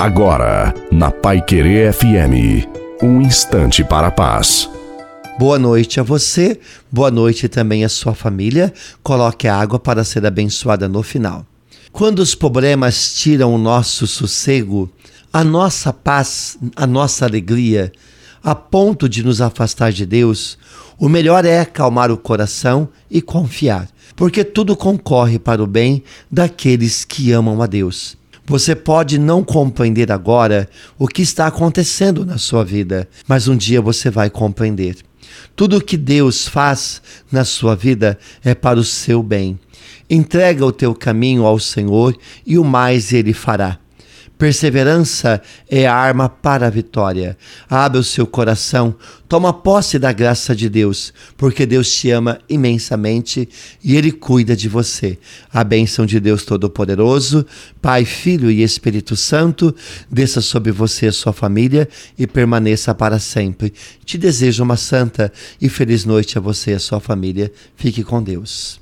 Agora, na Pai Querer FM, um instante para a paz. Boa noite a você, boa noite também à sua família. Coloque a água para ser abençoada no final. Quando os problemas tiram o nosso sossego, a nossa paz, a nossa alegria, a ponto de nos afastar de Deus, o melhor é acalmar o coração e confiar, porque tudo concorre para o bem daqueles que amam a Deus. Você pode não compreender agora o que está acontecendo na sua vida, mas um dia você vai compreender. Tudo o que Deus faz na sua vida é para o seu bem. Entrega o teu caminho ao Senhor e o mais ele fará. Perseverança é a arma para a vitória. Abre o seu coração, toma posse da graça de Deus, porque Deus te ama imensamente e Ele cuida de você. A bênção de Deus Todo-Poderoso, Pai, Filho e Espírito Santo, desça sobre você e sua família e permaneça para sempre. Te desejo uma santa e feliz noite a você e a sua família. Fique com Deus.